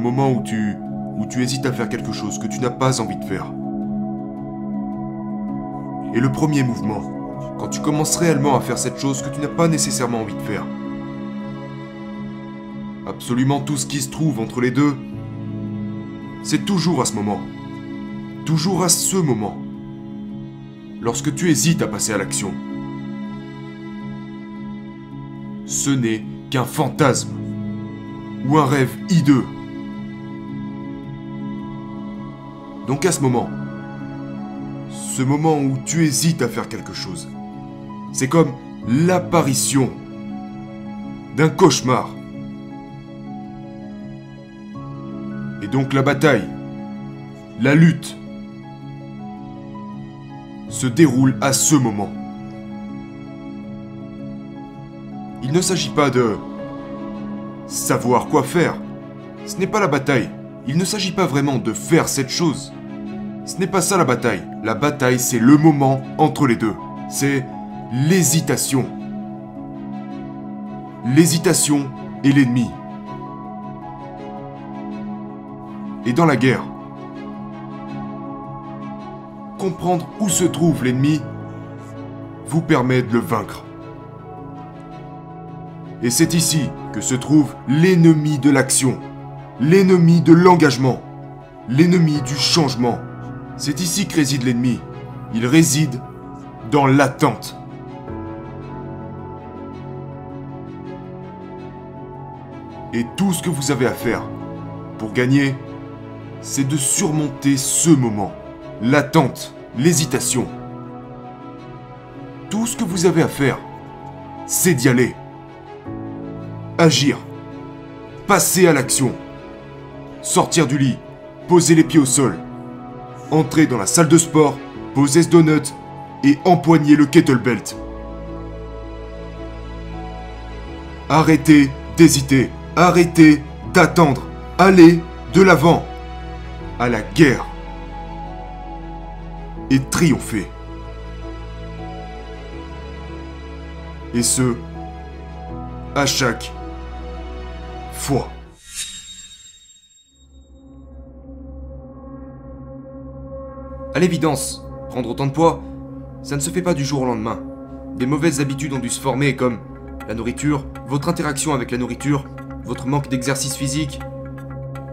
moment où tu tu hésites à faire quelque chose que tu n'as pas envie de faire. Et le premier mouvement, quand tu commences réellement à faire cette chose que tu n'as pas nécessairement envie de faire. Absolument tout ce qui se trouve entre les deux, c'est toujours à ce moment. Toujours à ce moment. Lorsque tu hésites à passer à l'action. Ce n'est qu'un fantasme ou un rêve hideux. Donc à ce moment, ce moment où tu hésites à faire quelque chose, c'est comme l'apparition d'un cauchemar. Et donc la bataille, la lutte, se déroule à ce moment. Il ne s'agit pas de savoir quoi faire. Ce n'est pas la bataille. Il ne s'agit pas vraiment de faire cette chose. Ce n'est pas ça la bataille. La bataille, c'est le moment entre les deux. C'est l'hésitation. L'hésitation est l'ennemi. Et dans la guerre, comprendre où se trouve l'ennemi vous permet de le vaincre. Et c'est ici que se trouve l'ennemi de l'action, l'ennemi de l'engagement, l'ennemi du changement. C'est ici que réside l'ennemi. Il réside dans l'attente. Et tout ce que vous avez à faire pour gagner, c'est de surmonter ce moment, l'attente, l'hésitation. Tout ce que vous avez à faire, c'est d'y aller. Agir. Passer à l'action. Sortir du lit. Poser les pieds au sol. Entrer dans la salle de sport. Poser ce donut. Et empoigner le kettlebelt. Arrêtez d'hésiter. Arrêtez d'attendre. Allez de l'avant. À la guerre. Et triompher. Et ce, à chaque fois. À l'évidence, prendre autant de poids, ça ne se fait pas du jour au lendemain. Des mauvaises habitudes ont dû se former comme la nourriture, votre interaction avec la nourriture, votre manque d'exercice physique.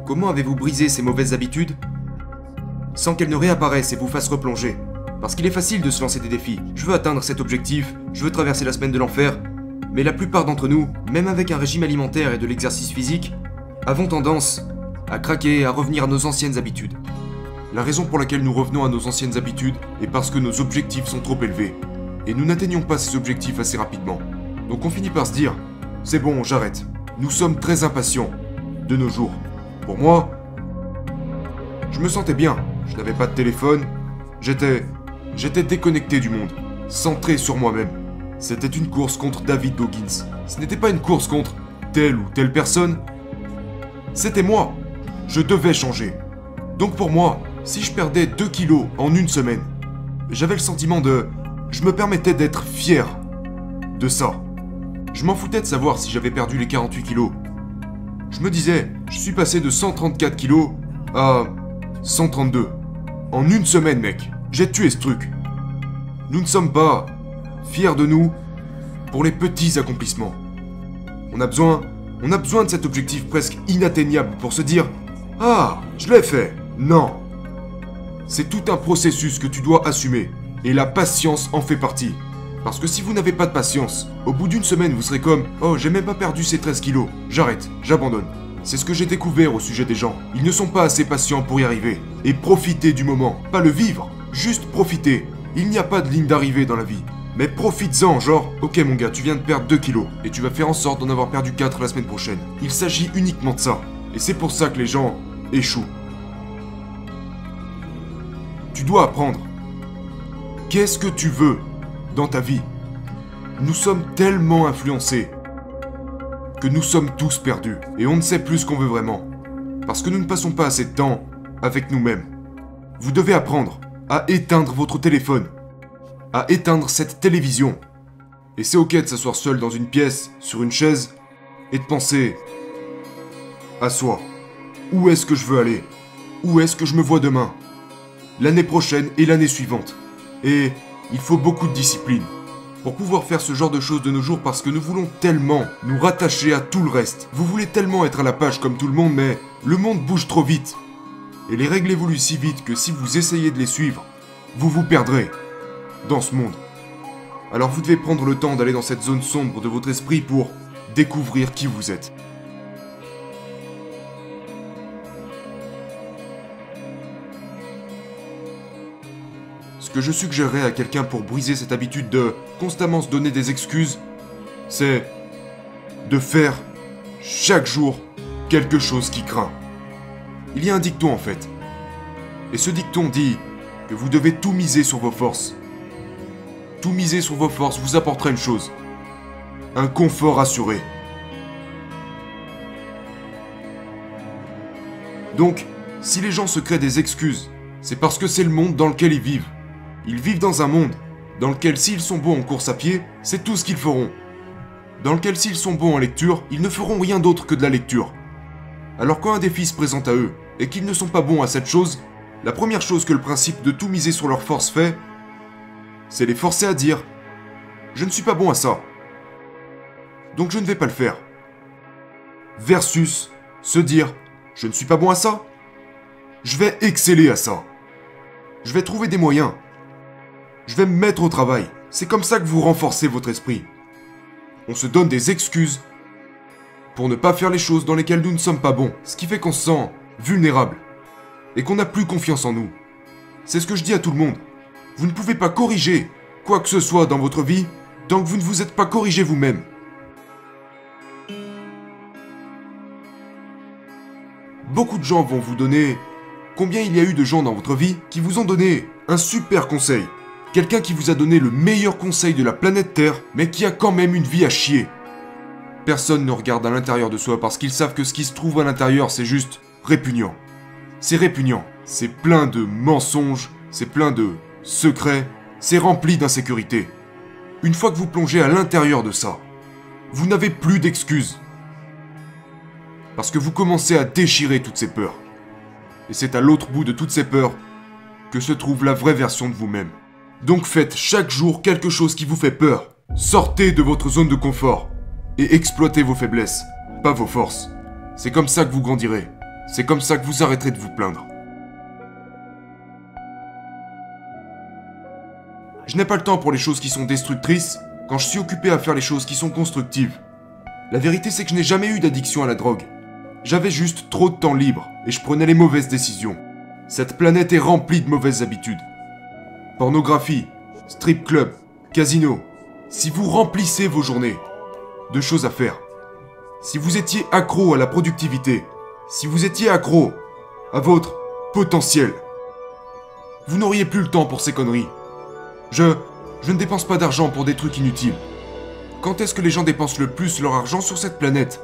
Comment avez-vous brisé ces mauvaises habitudes? Sans qu'elles ne réapparaissent et vous fassent replonger Parce qu'il est facile de se lancer des défis. Je veux atteindre cet objectif, je veux traverser la semaine de l'enfer, mais la plupart d'entre nous, même avec un régime alimentaire et de l'exercice physique, avons tendance à craquer et à revenir à nos anciennes habitudes. La raison pour laquelle nous revenons à nos anciennes habitudes est parce que nos objectifs sont trop élevés. Et nous n'atteignons pas ces objectifs assez rapidement. Donc on finit par se dire, c'est bon, j'arrête. Nous sommes très impatients de nos jours. Pour moi, je me sentais bien. Je n'avais pas de téléphone. J'étais... J'étais déconnecté du monde. Centré sur moi-même. C'était une course contre David Goggins. Ce n'était pas une course contre telle ou telle personne. C'était moi. Je devais changer. Donc pour moi, si je perdais 2 kilos en une semaine, j'avais le sentiment de... Je me permettais d'être fier de ça. Je m'en foutais de savoir si j'avais perdu les 48 kilos. Je me disais, je suis passé de 134 kilos à 132. En une semaine, mec. J'ai tué ce truc. Nous ne sommes pas fiers de nous pour les petits accomplissements. On a besoin, on a besoin de cet objectif presque inatteignable pour se dire Ah, je l'ai fait. Non. C'est tout un processus que tu dois assumer. Et la patience en fait partie. Parce que si vous n'avez pas de patience, au bout d'une semaine, vous serez comme Oh, j'ai même pas perdu ces 13 kilos. J'arrête, j'abandonne. C'est ce que j'ai découvert au sujet des gens. Ils ne sont pas assez patients pour y arriver. Et profiter du moment, pas le vivre, juste profiter. Il n'y a pas de ligne d'arrivée dans la vie. Mais profites-en, genre, ok mon gars, tu viens de perdre 2 kilos, et tu vas faire en sorte d'en avoir perdu 4 la semaine prochaine. Il s'agit uniquement de ça. Et c'est pour ça que les gens échouent. Dois apprendre. Qu'est-ce que tu veux dans ta vie? Nous sommes tellement influencés que nous sommes tous perdus et on ne sait plus ce qu'on veut vraiment. Parce que nous ne passons pas assez de temps avec nous-mêmes. Vous devez apprendre à éteindre votre téléphone, à éteindre cette télévision. Et c'est ok de s'asseoir seul dans une pièce, sur une chaise, et de penser à soi. où est-ce que je veux aller, où est-ce que je me vois demain, l'année prochaine et l'année suivante. Et il faut beaucoup de discipline pour pouvoir faire ce genre de choses de nos jours parce que nous voulons tellement nous rattacher à tout le reste. Vous voulez tellement être à la page comme tout le monde, mais le monde bouge trop vite. Et les règles évoluent si vite que si vous essayez de les suivre, vous vous perdrez dans ce monde. Alors vous devez prendre le temps d'aller dans cette zone sombre de votre esprit pour découvrir qui vous êtes. Que je suggérerais à quelqu'un pour briser cette habitude de constamment se donner des excuses, c'est de faire chaque jour quelque chose qui craint. Il y a un dicton en fait. Et ce dicton dit que vous devez tout miser sur vos forces. Tout miser sur vos forces vous apportera une chose. Un confort assuré. Donc, si les gens se créent des excuses, c'est parce que c'est le monde dans lequel ils vivent. Ils vivent dans un monde dans lequel s'ils sont bons en course à pied, c'est tout ce qu'ils feront. Dans lequel s'ils sont bons en lecture, ils ne feront rien d'autre que de la lecture. Alors quand un défi se présente à eux, et qu'ils ne sont pas bons à cette chose, la première chose que le principe de tout miser sur leur force fait, c'est les forcer à dire ⁇ Je ne suis pas bon à ça. Donc je ne vais pas le faire. ⁇ Versus se dire ⁇ Je ne suis pas bon à ça. Je vais exceller à ça. Je vais trouver des moyens. Je vais me mettre au travail. C'est comme ça que vous renforcez votre esprit. On se donne des excuses pour ne pas faire les choses dans lesquelles nous ne sommes pas bons, ce qui fait qu'on se sent vulnérable et qu'on n'a plus confiance en nous. C'est ce que je dis à tout le monde. Vous ne pouvez pas corriger quoi que ce soit dans votre vie tant que vous ne vous êtes pas corrigé vous-même. Beaucoup de gens vont vous donner combien il y a eu de gens dans votre vie qui vous ont donné un super conseil Quelqu'un qui vous a donné le meilleur conseil de la planète Terre, mais qui a quand même une vie à chier. Personne ne regarde à l'intérieur de soi parce qu'ils savent que ce qui se trouve à l'intérieur, c'est juste répugnant. C'est répugnant. C'est plein de mensonges, c'est plein de secrets, c'est rempli d'insécurité. Une fois que vous plongez à l'intérieur de ça, vous n'avez plus d'excuses. Parce que vous commencez à déchirer toutes ces peurs. Et c'est à l'autre bout de toutes ces peurs que se trouve la vraie version de vous-même. Donc faites chaque jour quelque chose qui vous fait peur. Sortez de votre zone de confort et exploitez vos faiblesses, pas vos forces. C'est comme ça que vous grandirez. C'est comme ça que vous arrêterez de vous plaindre. Je n'ai pas le temps pour les choses qui sont destructrices quand je suis occupé à faire les choses qui sont constructives. La vérité c'est que je n'ai jamais eu d'addiction à la drogue. J'avais juste trop de temps libre et je prenais les mauvaises décisions. Cette planète est remplie de mauvaises habitudes pornographie, strip club, casino, si vous remplissez vos journées de choses à faire, si vous étiez accro à la productivité, si vous étiez accro à votre potentiel, vous n'auriez plus le temps pour ces conneries. Je, je ne dépense pas d'argent pour des trucs inutiles. Quand est-ce que les gens dépensent le plus leur argent sur cette planète?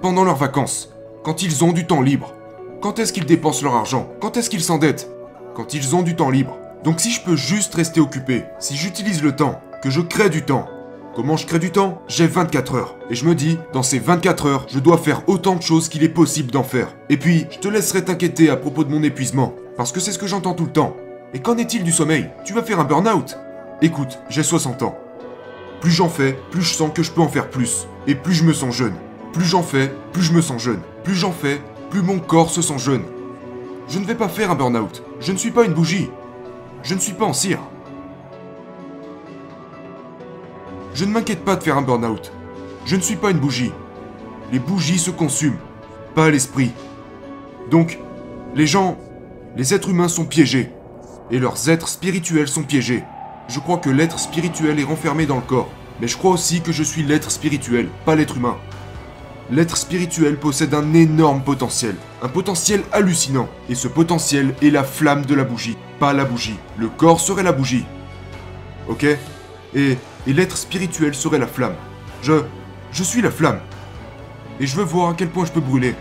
Pendant leurs vacances, quand ils ont du temps libre. Quand est-ce qu'ils dépensent leur argent? Quand est-ce qu'ils s'endettent? Quand ils ont du temps libre. Donc si je peux juste rester occupé, si j'utilise le temps, que je crée du temps, Comment je crée du temps? J'ai 24 heures. Et je me dis, dans ces 24 heures, je dois faire autant de choses qu'il est possible d'en faire. Et puis, je te laisserai t'inquiéter à propos de mon épuisement. Parce que c'est ce que j'entends tout le temps. Et qu'en est-il du sommeil? Tu vas faire un burn-out? Écoute, j'ai 60 ans. Plus j'en fais, plus je sens que je peux en faire plus. Et plus je me sens jeune. Plus j'en fais, plus je me sens jeune. Plus j'en fais, plus mon corps se sent jeune. Je ne vais pas faire un burn-out. Je ne suis pas une bougie. Je ne suis pas en cire. Je ne m'inquiète pas de faire un burn-out. Je ne suis pas une bougie. Les bougies se consument, pas l'esprit. Donc, les gens, les êtres humains sont piégés. Et leurs êtres spirituels sont piégés. Je crois que l'être spirituel est renfermé dans le corps. Mais je crois aussi que je suis l'être spirituel, pas l'être humain. L'être spirituel possède un énorme potentiel, un potentiel hallucinant, et ce potentiel est la flamme de la bougie, pas la bougie. Le corps serait la bougie. Ok? Et, et l'être spirituel serait la flamme. Je... Je suis la flamme. Et je veux voir à quel point je peux brûler.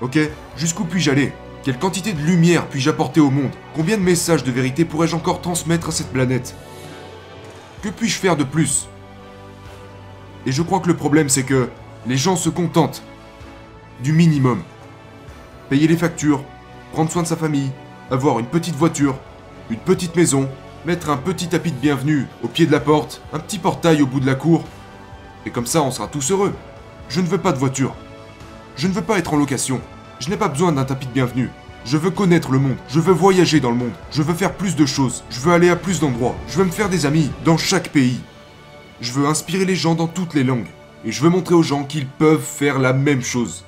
Ok? Jusqu'où puis-je aller? Quelle quantité de lumière puis-je apporter au monde? Combien de messages de vérité pourrais-je encore transmettre à cette planète? Que puis-je faire de plus? Et je crois que le problème c'est que les gens se contentent du minimum. Payer les factures, prendre soin de sa famille, avoir une petite voiture, une petite maison, mettre un petit tapis de bienvenue au pied de la porte, un petit portail au bout de la cour. Et comme ça, on sera tous heureux. Je ne veux pas de voiture. Je ne veux pas être en location. Je n'ai pas besoin d'un tapis de bienvenue. Je veux connaître le monde, je veux voyager dans le monde, je veux faire plus de choses, je veux aller à plus d'endroits, je veux me faire des amis dans chaque pays. Je veux inspirer les gens dans toutes les langues, et je veux montrer aux gens qu'ils peuvent faire la même chose.